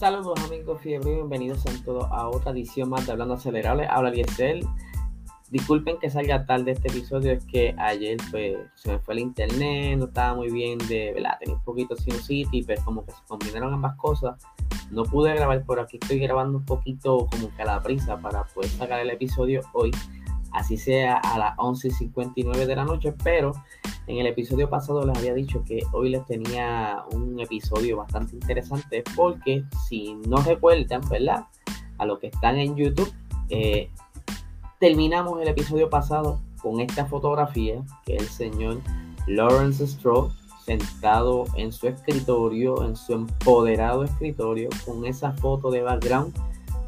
Saludos amigos fiebre, bienvenidos a todos a otra edición más de Hablando Acelerable. Habla Diesel. Disculpen que salga tarde este episodio, es que ayer pues, se me fue el internet, no estaba muy bien de, ¿verdad? Tenía un poquito sin City, pero como que se combinaron ambas cosas. No pude grabar por aquí, estoy grabando un poquito como que a la prisa para poder sacar el episodio hoy, así sea a las 11.59 de la noche, pero en el episodio pasado les había dicho que hoy les tenía un episodio bastante interesante porque si no recuerdan, ¿verdad? A los que están en YouTube, eh, terminamos el episodio pasado con esta fotografía que el señor Lawrence Stroll sentado en su escritorio, en su empoderado escritorio, con esa foto de background,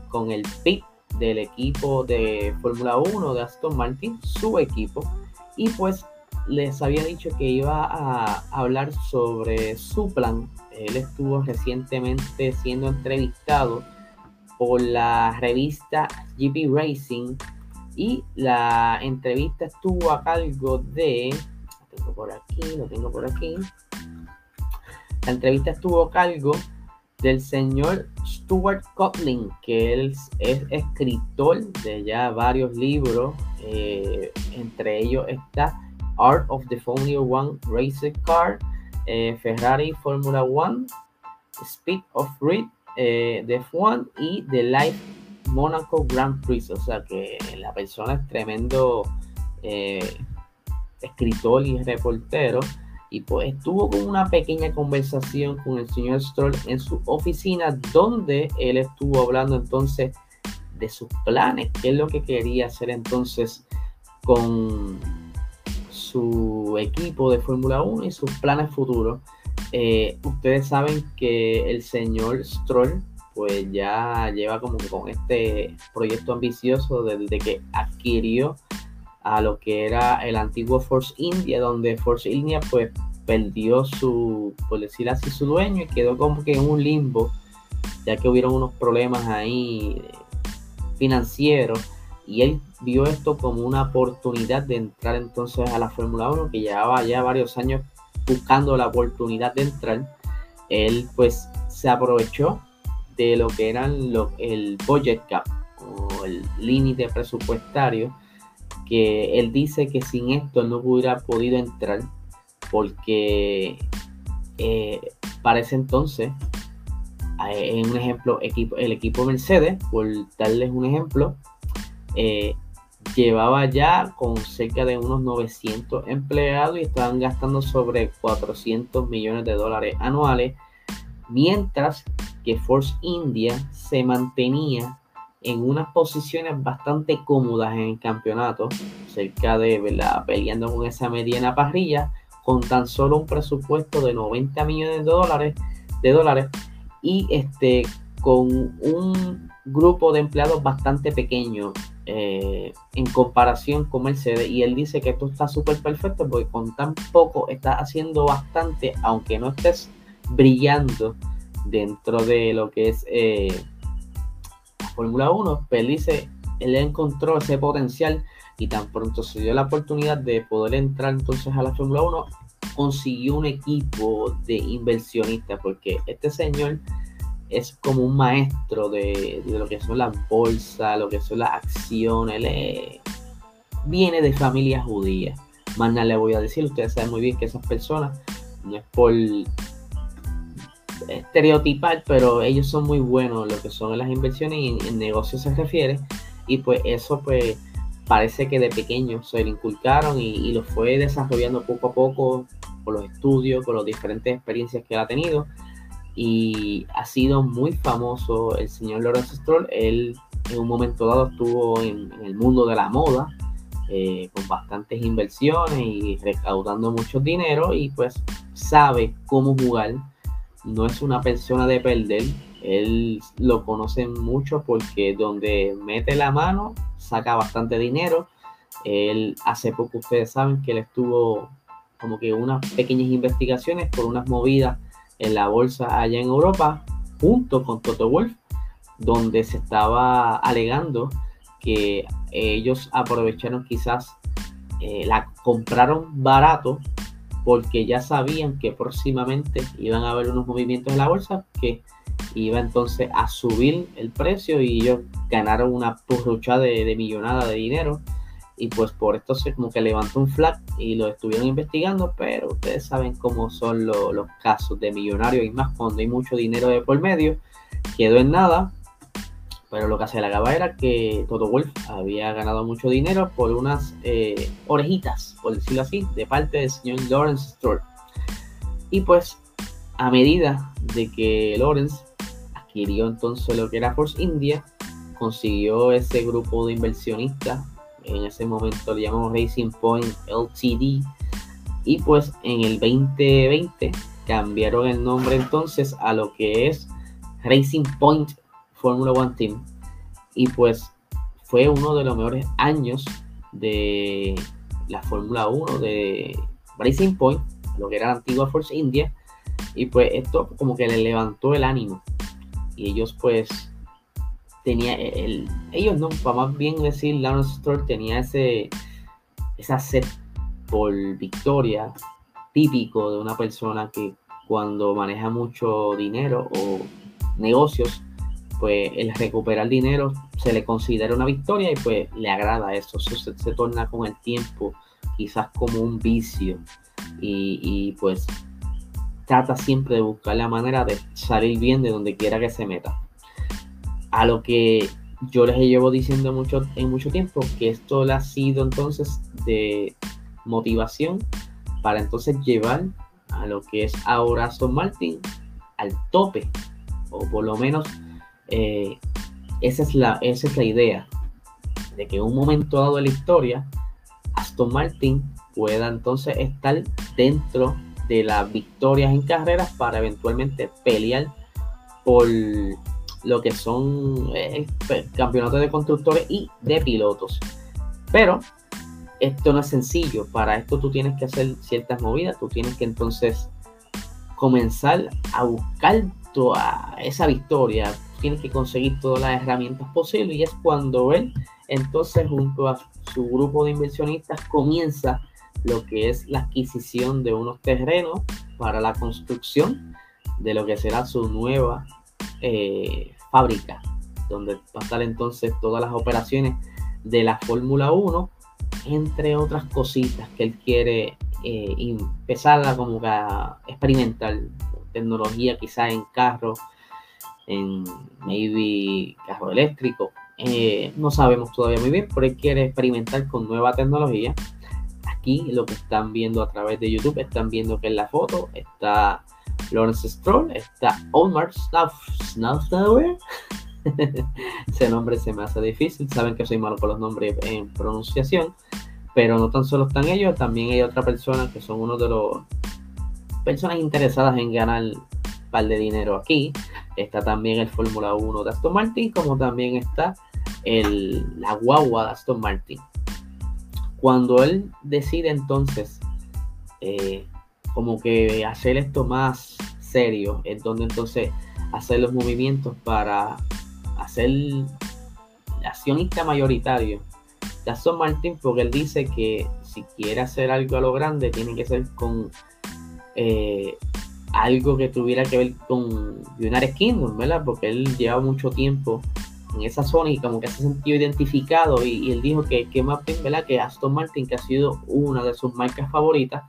con el pit del equipo de Fórmula 1 de Aston Martin, su equipo, y pues les había dicho que iba a hablar sobre su plan. Él estuvo recientemente siendo entrevistado por la revista GP Racing y la entrevista estuvo a cargo de, lo tengo por aquí, lo tengo por aquí. La entrevista estuvo a cargo del señor Stuart Cotlin, que él es escritor de ya varios libros, eh, entre ellos está Art of the Formula One Race Car, eh, Ferrari Formula One, Speed of Reed, eh, The F1 y The Life Monaco Grand Prix. O sea que la persona es tremendo eh, escritor y reportero. Y pues estuvo con una pequeña conversación con el señor Stroll en su oficina, donde él estuvo hablando entonces de sus planes, qué es lo que quería hacer entonces con su equipo de Fórmula 1 y sus planes futuros. Eh, ustedes saben que el señor Stroll pues ya lleva como con este proyecto ambicioso desde que adquirió a lo que era el antiguo Force India, donde Force India pues perdió su, por decir así, su dueño y quedó como que en un limbo, ya que hubieron unos problemas ahí financieros y él vio esto como una oportunidad de entrar entonces a la Fórmula 1, que llevaba ya varios años buscando la oportunidad de entrar. Él pues se aprovechó de lo que eran el budget cap o el límite presupuestario, que él dice que sin esto no hubiera podido entrar porque eh, entonces, eh, en un ejemplo, equipo, el equipo Mercedes, por darles un ejemplo, eh, llevaba ya con cerca de unos 900 empleados y estaban gastando sobre 400 millones de dólares anuales, mientras que Force India se mantenía en unas posiciones bastante cómodas en el campeonato, cerca de ¿verdad? peleando con esa mediana parrilla, con tan solo un presupuesto de 90 millones de dólares, de dólares y este, con un grupo de empleados bastante pequeño eh, en comparación con Mercedes y él dice que esto está súper perfecto porque con tan poco está haciendo bastante aunque no estés brillando dentro de lo que es eh, Fórmula 1 pero él dice él encontró ese potencial y tan pronto se dio la oportunidad de poder entrar entonces a la Fórmula 1 consiguió un equipo de inversionistas porque este señor es como un maestro de, lo que son las bolsas, lo que son las acciones. viene de familia judía. Más nada le voy a decir, ustedes saben muy bien que esas personas, no es por estereotipar, pero ellos son muy buenos lo que son las inversiones y en, negocios se refiere. Y pues eso pues parece que de pequeño se le inculcaron y, y, lo fue desarrollando poco a poco con los estudios, con las diferentes experiencias que él ha tenido y ha sido muy famoso el señor Lawrence Stroll. Él en un momento dado estuvo en, el mundo de la moda eh, con bastantes inversiones y recaudando mucho dinero y pues sabe cómo jugar. No es una persona de perder. Él lo conoce mucho porque donde mete la mano saca bastante dinero. Él hace poco ustedes saben que él estuvo como que unas pequeñas investigaciones por unas movidas en la bolsa allá en Europa, junto con Toto Wolf, donde se estaba alegando que ellos aprovecharon quizás, eh, la compraron barato porque ya sabían que próximamente iban a haber unos movimientos en la bolsa que iba entonces a subir el precio y ellos ganaron una purrucha de, millonada de dinero y pues por esto se como que levantó un flag y lo estuvieron investigando, pero ustedes saben cómo son los casos de millonarios y más cuando hay mucho dinero de por medio, quedó en nada, pero lo que se alegaba era que Toto Wolf había ganado mucho dinero por unas eh, orejitas, por decirlo así, de parte del señor Lawrence Stroll. Y pues a medida de que Lawrence adquirió entonces lo que era Force India, consiguió ese grupo de inversionistas, en ese momento le llamamos Racing Point LTD, y pues en el 2020 cambiaron el nombre entonces a lo que es Racing Point Formula One Team. Y pues fue uno de los mejores años de la Fórmula 1 de Racing Point, lo que era la antigua Force India. Y pues esto como que le levantó el ánimo y ellos pues tenía el, ellos no, para más bien decir, Lawrence Stroll tenía ese esa sed por victoria típico de una persona que cuando maneja mucho dinero o negocios, pues el recuperar dinero se le considera una victoria y pues le agrada eso, eso se, torna con el tiempo quizás como un vicio y, y pues trata siempre de buscar la manera de salir bien de donde quiera que se meta. A lo que yo les llevo diciendo mucho, en mucho tiempo que esto le ha sido entonces de motivación para entonces llevar a lo que es ahora Aston Martin al tope, o por lo menos eh, esa, es la, esa es la idea, de que en un momento dado de la historia, Aston Martin pueda entonces estar dentro de las victorias en carreras para eventualmente pelear por lo que son eh, campeonatos de constructores y de pilotos. Pero esto no es sencillo. Para esto tú tienes que hacer ciertas movidas. Tú tienes que entonces comenzar a buscar toda esa victoria. Tienes que conseguir todas las herramientas posibles. Y es cuando él, entonces, junto a su grupo de inversionistas, comienza lo que es la adquisición de unos terrenos para la construcción de lo que será su nueva eh, fábrica, donde estar entonces todas las operaciones de la Fórmula 1, entre otras cositas que él quiere eh, empezar a como a experimentar tecnología quizás en carros, en maybe carro eléctrico. Eh, no sabemos todavía muy bien, pero él quiere experimentar con nueva tecnología aquí lo que están viendo a través de YouTube, están viendo que en la foto está Lawrence Stroll, está Omar Snowflower. Ese nombre se me hace difícil, saben que soy malo con los nombres en pronunciación, pero no tan solo están ellos, también hay otra persona que son uno de los personas interesadas en ganar un par de dinero aquí. Está también el Fórmula 1 de Aston Martin, como también está el, la guagua de Aston Martin. Cuando él decide entonces eh, como que hacer esto más serio, es donde entonces hacer los movimientos para hacer accionista mayoritario de Aston Martin, porque él dice que si quiere hacer algo a lo grande, tiene que ser con eh, algo que tuviera que ver con United Kingdom, ¿verdad? Porque él lleva mucho tiempo en esa zona y como que se sentido identificado y, él dijo que, que ¿verdad? que Aston Martin, que ha sido una de sus marcas favoritas,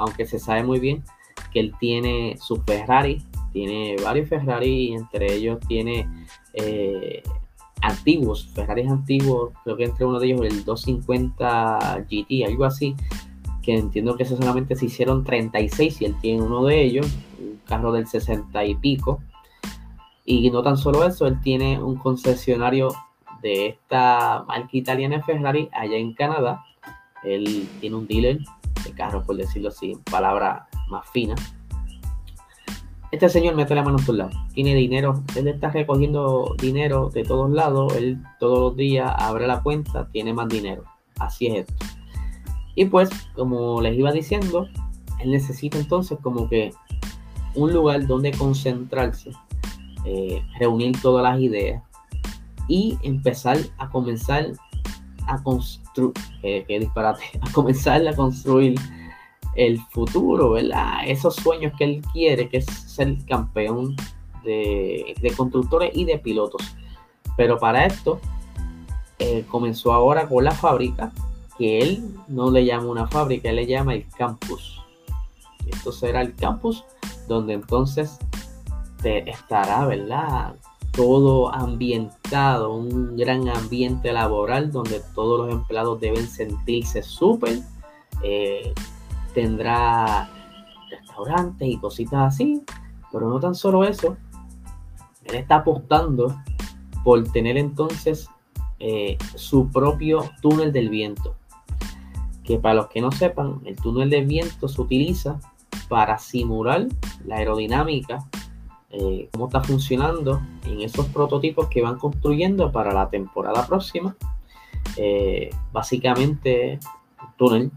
aunque se sabe muy bien que él tiene su Ferrari, tiene varios Ferrari, entre ellos tiene eh, antiguos, Ferraris antiguos, creo que entre uno de ellos el 250 GT, algo así, que entiendo que eso solamente se hicieron 36 y él tiene uno de ellos, un carro del 60 y pico, y no tan solo eso, él tiene un concesionario de esta marca italiana Ferrari allá en Canadá. Él tiene un dealer de carros, por decirlo así, en palabras más finas. Este señor mete la mano en todos lados. Tiene dinero. Él está recogiendo dinero de todos lados. Él todos los días abre la cuenta, tiene más dinero. Así es esto. Y pues, como les iba diciendo, él necesita entonces como que un lugar donde concentrarse eh, reunir todas las ideas y empezar a comenzar a construir, disparate, a comenzar a construir el futuro, ¿verdad? Esos sueños que él quiere, que es ser campeón de, constructores y de pilotos. Pero para esto eh, comenzó ahora con la fábrica, que él no le llama una fábrica, él le llama el campus. Esto será el campus donde entonces te estará, ¿verdad? Todo ambientado, un gran ambiente laboral donde todos los empleados deben sentirse súper. Eh, tendrá restaurantes y cositas así, pero no tan solo eso, él está apostando por tener entonces eh, su propio túnel del viento. Que para los que no sepan, el túnel del viento se utiliza para simular la aerodinámica, eh, cómo está funcionando en esos prototipos que van construyendo para la temporada próxima. Eh, básicamente, un túnel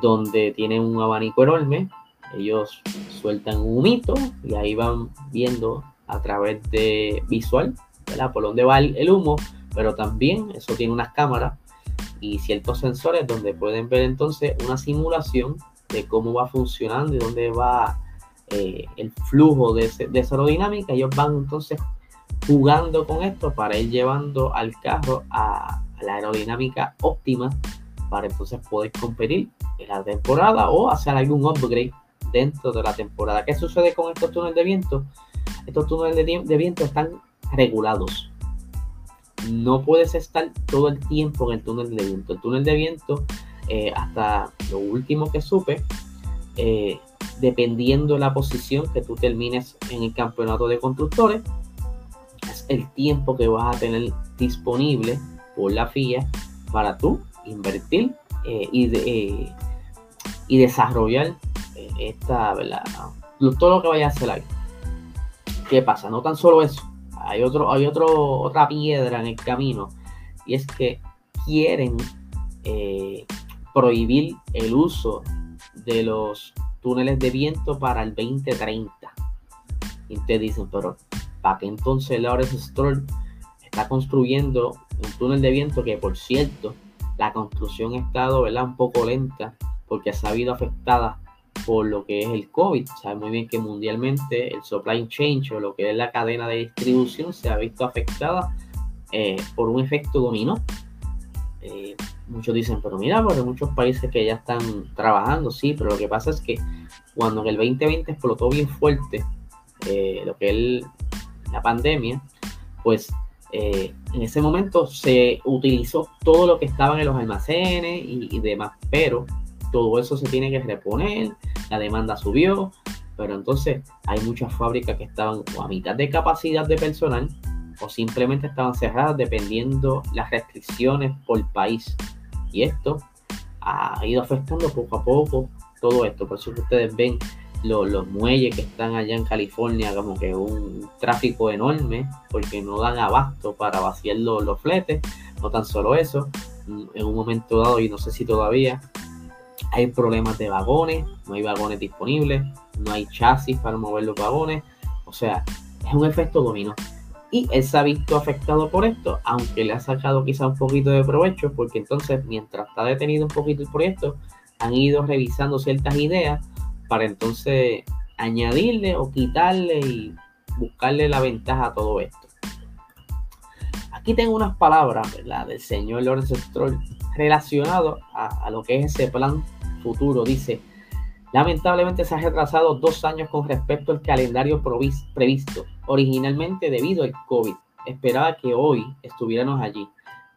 donde tiene un abanico enorme, ellos sueltan un humito y ahí van viendo a través de visual, ¿verdad? Por dónde va el, humo, pero también eso tiene unas cámaras y ciertos sensores donde pueden ver entonces una simulación de cómo va funcionando y dónde va eh, el flujo de, de, esa aerodinámica. Ellos van entonces jugando con esto para ir llevando al carro a la aerodinámica óptima para entonces poder competir en la temporada o hacer algún upgrade dentro de la temporada. ¿Qué sucede con estos túneles de viento? Estos túneles de, viento están regulados. No puedes estar todo el tiempo en el túnel de viento. El túnel de viento, eh, hasta lo último que supe, eh, dependiendo de la posición que tú termines en el campeonato de constructores, es el tiempo que vas a tener disponible por la FIA para tú invertir eh, y, de, y desarrollar esta, ¿verdad? todo lo que vaya a hacer ahí. ¿Qué pasa? No tan solo eso, hay, otro, hay otro, otra piedra en el camino y es que quieren eh, prohibir el uso de los túneles de viento para el 2030. Y te dicen, pero ¿para qué entonces Lawrence Stroll está construyendo un túnel de viento que, por cierto, la construcción ha estado ¿verdad? un poco lenta porque se ha habido afectada por lo que es el COVID. Sabe muy bien que mundialmente el supply chain o lo que es la cadena de distribución se ha visto afectada eh, por un efecto dominó. Eh, muchos dicen, pero mira, porque muchos países que ya están trabajando, sí, pero lo que pasa es que cuando en el 2020 explotó bien fuerte eh, lo que la pandemia, pues en ese momento se utilizó todo lo que estaba en los almacenes y demás, pero todo eso se tiene que reponer, la demanda subió, pero entonces hay muchas fábricas que estaban a mitad de capacidad de personal o simplemente estaban cerradas dependiendo las restricciones por país. Y esto ha ido afectando poco a poco todo esto. Por eso ustedes ven los, muelles que están allá en California como que un tráfico enorme porque no dan abasto para vaciar los, los fletes. No tan solo eso, en un momento dado, y no sé si todavía, hay problemas de vagones, no hay vagones disponibles, no hay chasis para mover los vagones, o sea, es un efecto dominó. Y él se ha visto afectado por esto, aunque le ha sacado quizá un poquito de provecho, porque entonces mientras está detenido un poquito el proyecto, han ido revisando ciertas ideas para entonces añadirle o quitarle y buscarle la ventaja a todo esto. Aquí tengo unas palabras ¿verdad? del señor Lawrence Stroll relacionado a, a lo que es ese plan futuro. Dice, lamentablemente se ha retrasado dos años con respecto al calendario previsto, originalmente debido al COVID. Esperaba que hoy estuviéramos allí.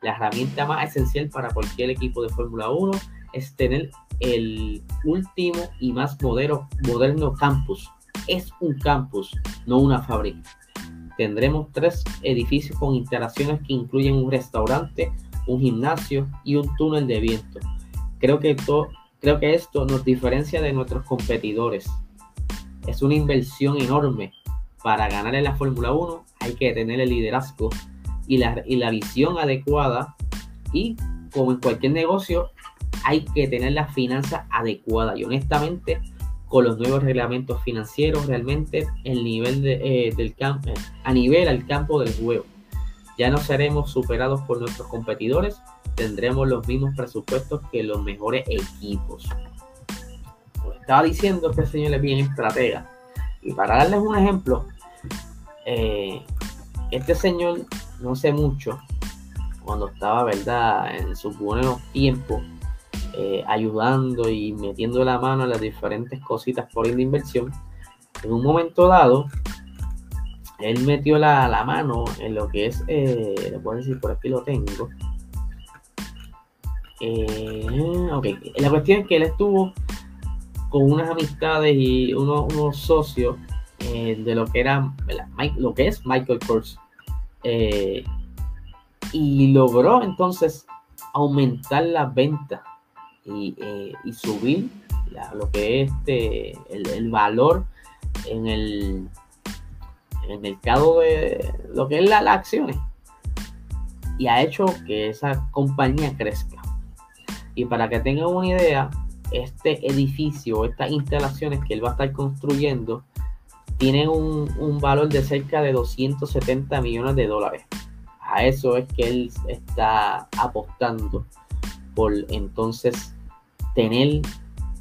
La herramienta más esencial para cualquier equipo de Fórmula 1 es tener el último y más moderno, moderno campus. Es un campus, no una fábrica. Tendremos tres edificios con instalaciones que incluyen un restaurante, un gimnasio y un túnel de viento. Creo que todo Creo que esto nos diferencia de nuestros competidores. Es una inversión enorme. Para ganar en la Fórmula 1 hay que tener el liderazgo y la, y la visión adecuada. Y como en cualquier negocio, hay que tener la finanza adecuada. Y honestamente, con los nuevos reglamentos financieros, realmente el nivel de, eh, del campo, a nivel al campo del juego. Ya no seremos superados por nuestros competidores, tendremos los mismos presupuestos que los mejores equipos. Como estaba diciendo, este señor es bien estratega. Y para darles un ejemplo, eh, este señor, no sé mucho, cuando estaba, ¿verdad?, en sus buenos tiempos, eh, ayudando y metiendo la mano en las diferentes cositas por de inversión, en un momento dado, él metió la, mano en lo que es, eh, le puedo decir, por aquí lo tengo. Eh, ok, la cuestión es que él estuvo con unas amistades y unos, socios eh, de lo que era, lo que es Michael Kors. y logró entonces aumentar las ventas y, subir lo que es este, el valor en el, el mercado de lo que es la, las acciones y ha hecho que esa compañía crezca. Y para que tengan una idea, este edificio, estas instalaciones que él va a estar construyendo, tienen un, un, valor de cerca de 270 millones de dólares. A eso es que él está apostando por entonces tener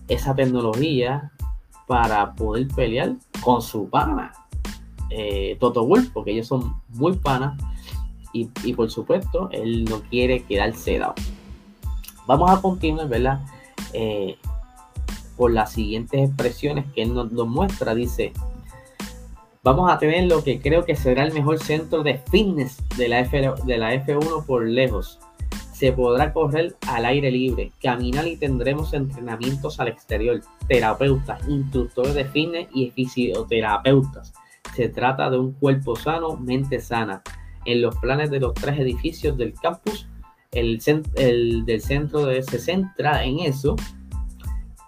esa tecnología para poder pelear con su pana, eh, Toto Wolf, porque ellos son muy panas y, por supuesto él no quiere quedarse dado. Vamos a continuar, ¿verdad? Eh, por las siguientes expresiones que él nos, muestra. Dice, vamos a tener lo que creo que será el mejor centro de fitness de la, F, de la F1 por lejos se podrá correr al aire libre, caminar y tendremos entrenamientos al exterior, terapeutas, instructores de fitness y fisioterapeutas. Se trata de un cuerpo sano, mente sana. En los planes de los tres edificios del campus, el, del centro se centra en eso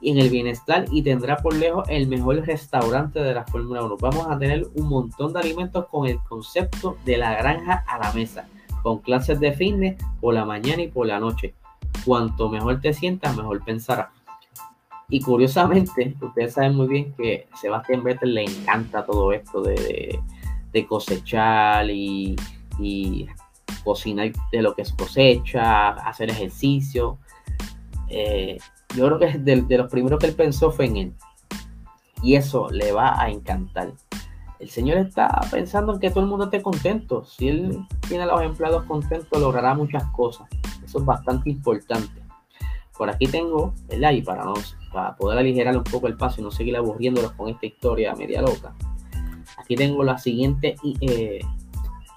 y en el bienestar y tendrá por lejos el mejor restaurante de la Fórmula 1. Vamos a tener un montón de alimentos con el concepto de la granja a la mesa con clases de fitness por la mañana y por la noche. Cuanto mejor te sientas, mejor pensarás. Y curiosamente, ustedes saben muy bien que Sebastián Vettel le encanta todo esto de, cosechar y, cocinar de lo que es cosecha, hacer ejercicio. Eh, yo creo que de, de los primeros que él pensó fue en él. Y eso le va a encantar el Señor está pensando en que todo el mundo esté contento. Si Él tiene a los empleados contentos, logrará muchas cosas. Eso es bastante importante. Por aquí tengo, el Y para, para poder aligerar un poco el paso y no seguir aburriéndolos con esta historia media loca. Aquí tengo las siguientes eh,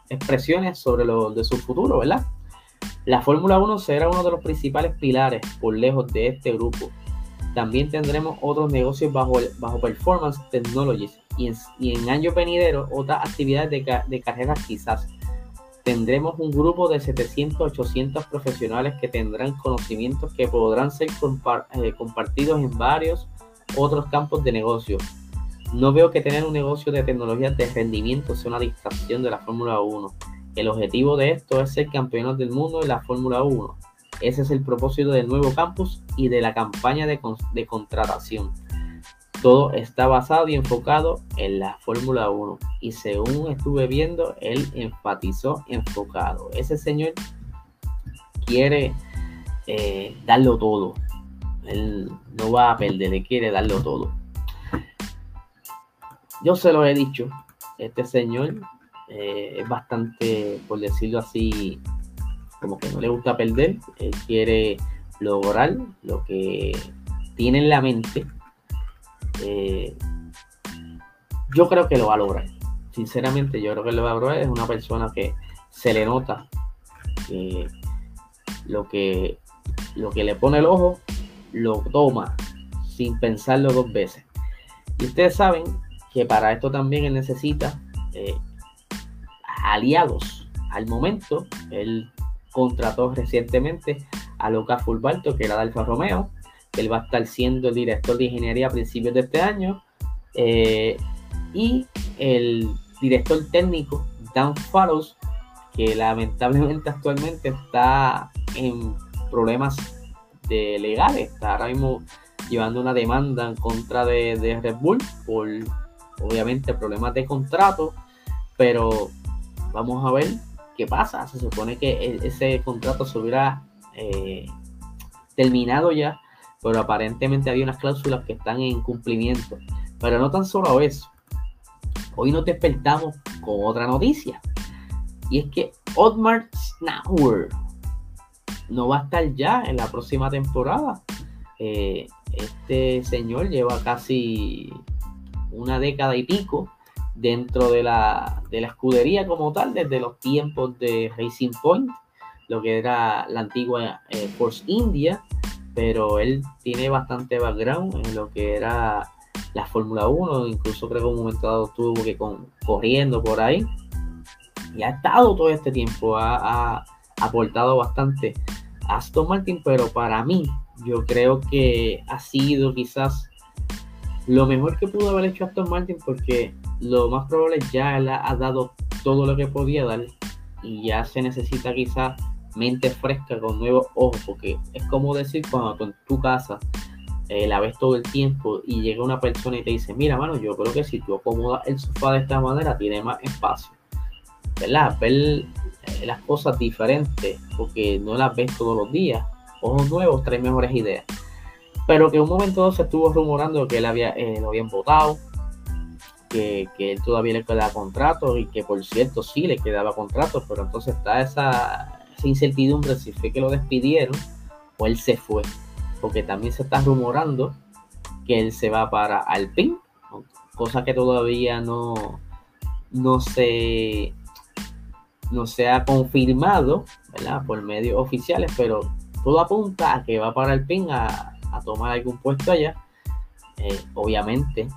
expresiones sobre lo de su futuro, ¿verdad? La Fórmula 1 será uno de los principales pilares por lejos de este grupo. También tendremos otros negocios bajo, bajo Performance Technologies y en, años venideros otras actividades de, de carreras quizás. Tendremos un grupo de 700, 800 profesionales que tendrán conocimientos que podrán ser eh, compartidos en varios otros campos de negocio. No veo que tener un negocio de tecnologías de rendimiento sea una distracción de la Fórmula 1. El objetivo de esto es ser campeones del mundo en la Fórmula 1. Ese es el propósito del nuevo campus y de la campaña de, de contratación. Todo está basado y enfocado en la Fórmula 1. Y según estuve viendo, él enfatizó enfocado. Ese señor quiere eh, darlo todo. Él no va a perder, le quiere darlo todo. Yo se lo he dicho, este señor eh, es bastante, por decirlo así, como que no le gusta perder. Él quiere lograr lo que tiene en la mente eh, yo creo que lo va a lograr. Sinceramente, yo creo que lo va a lograr. Es una persona que se le nota que lo que, lo que le pone el ojo lo toma sin pensarlo dos veces. Y ustedes saben que para esto también él necesita eh, aliados. Al momento, él contrató recientemente a Lucas Fulbalto, que era de Alfa Romeo, él va a estar siendo el director de ingeniería a principios de este año. Eh, y el director técnico, Dan Fallows, que lamentablemente actualmente está en problemas de legales. Está ahora mismo llevando una demanda en contra de, Red Bull por obviamente problemas de contrato. Pero vamos a ver qué pasa. Se supone que e, ese contrato se hubiera eh, terminado ya pero aparentemente había unas cláusulas que están en cumplimiento. Pero no tan solo eso. Hoy nos despertamos con otra noticia. Y es que Otmar Snauer no va a estar ya en la próxima temporada. Eh, este señor lleva casi una década y pico dentro de la, de la escudería como tal, desde los tiempos de Racing Point, lo que era la antigua eh, Force India, pero él tiene bastante background en lo que era la Fórmula 1, incluso creo que en un momento dado estuvo que con, corriendo por ahí, y ha estado todo este tiempo, ha, aportado bastante a Aston Martin, pero para mí, yo creo que ha sido quizás lo mejor que pudo haber hecho Aston Martin porque lo más probable ya él ha dado todo lo que podía dar y ya se necesita quizás mente fresca con nuevos ojos porque es como decir cuando tú en tu casa eh, la ves todo el tiempo y llega una persona y te dice mira mano yo creo que si tú acomodas el sofá de esta manera tiene más espacio ¿verdad? ver eh, las cosas diferentes porque no las ves todos los días. Ojos nuevos traen mejores ideas. Pero que un momento se estuvo rumorando que él había, eh, lo habían votado, que, que, él todavía le quedaba contrato y que por cierto sí le quedaba contrato, pero entonces está esa, incertidumbre si fue que lo despidieron o él se fue, porque también se está rumorando que él se va para Alpine, cosa que todavía no, no se no se ha confirmado ¿verdad? por medios oficiales, pero todo apunta a que va para Alpine a, tomar algún puesto allá. Eh, obviamente,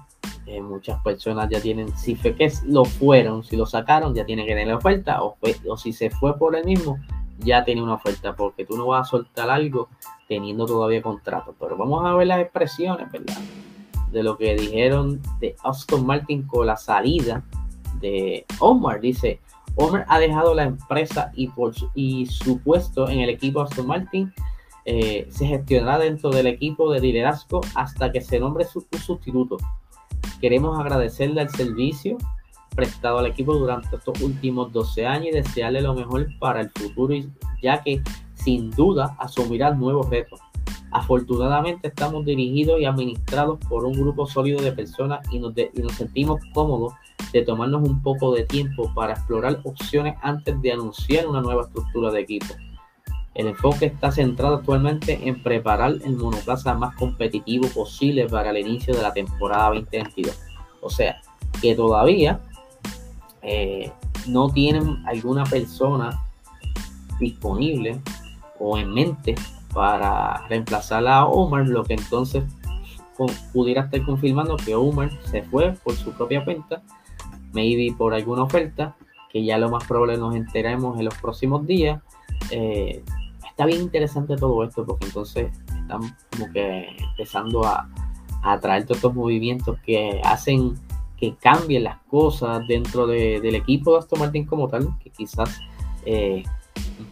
eh, muchas personas ya tienen, si fue que lo fueron, si lo sacaron, ya tiene que tener oferta, o, o si se fue por el mismo, ya tiene una oferta, porque tú no vas a soltar algo teniendo todavía contrato. Pero vamos a ver las expresiones, ¿verdad? De lo que dijeron de Aston Martin con la salida de Omar. Dice, Omar ha dejado la empresa y, por, y su puesto en el equipo Aston Martin eh, se gestionará dentro del equipo de liderazgo hasta que se nombre su, sustituto. Queremos agradecerle al servicio prestado al equipo durante estos últimos 12 años y desearle lo mejor para el futuro, ya que sin duda asumirá nuevos retos. Afortunadamente estamos dirigidos y administrados por un grupo sólido de personas y nos, y nos sentimos cómodos de tomarnos un poco de tiempo para explorar opciones antes de anunciar una nueva estructura de equipo. El enfoque está centrado actualmente en preparar el monoplaza más competitivo posible para el inicio de la temporada 2022. O sea, que todavía eh, no tienen alguna persona disponible o en mente para reemplazar a Omar, lo que entonces pudiera estar confirmando que Omar se fue por su propia cuenta, maybe por alguna oferta, que ya lo más probable nos enteremos en los próximos días. Eh, está bien interesante todo esto porque entonces están como que empezando a, a traer todos estos movimientos que hacen que cambien las cosas dentro del equipo de Aston Martin como tal, que quizás eh,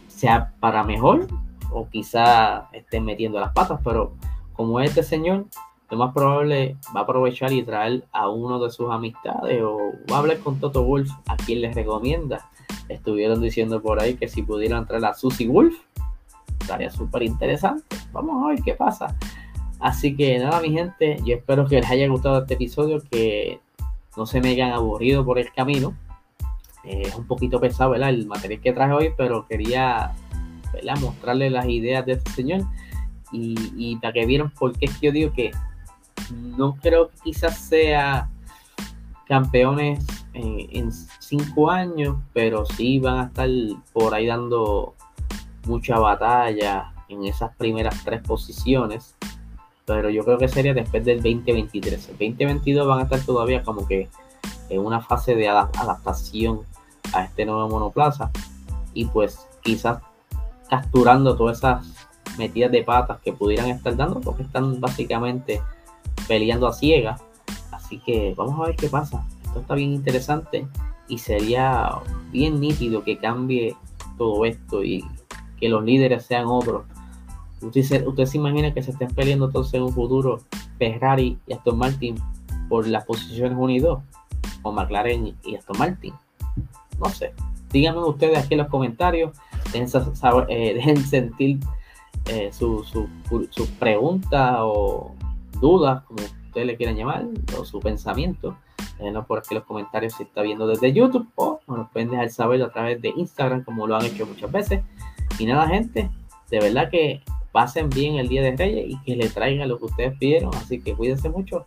sea para mejor o quizás estén metiendo las patas, pero como este señor, lo más probable va a aprovechar y traer a uno de sus amistades o va a hablar con Toto Wolf, a quien les recomienda. Estuvieron diciendo por ahí que si pudieran traer a Susie Wolf, estaría súper interesante. Vamos a ver qué pasa. Así que nada, mi gente, yo espero que les haya gustado este episodio, que no se me hayan aburrido por el camino. Eh, es un poquito pesado. El material que traje hoy, pero quería ¿verdad? mostrarles las ideas de este señor y, y para que vieran por qué es que yo digo que no creo que quizás sea campeones en, en cinco años, pero sí van a estar por ahí dando mucha batalla en esas primeras tres posiciones. Pero yo creo que sería después del 2023. El 2022 van a estar todavía como que en una fase de adaptación a este nuevo monoplaza. Y pues quizás capturando todas esas metidas de patas que pudieran estar dando, porque están básicamente peleando a ciegas. Así que vamos a ver qué pasa. Esto está bien interesante y sería bien nítido que cambie todo esto y que los líderes sean otros. Usted se, usted imagina que se estén peleando entonces en un futuro Ferrari y Aston Martin por las posiciones 1 y 2, o McLaren y Aston Martin. No sé. Díganme ustedes aquí en los comentarios, dejen, eh, sentir eh, sus su, preguntas o dudas, como ustedes le quieran llamar, o su pensamiento. Por aquí los comentarios si está viendo desde YouTube o nos pueden dejar saber a través de Instagram como lo han hecho muchas veces. Y nada, gente, de verdad que pasen bien el Día de Reyes y que le traigan lo que ustedes pidieron. Así que cuídense mucho.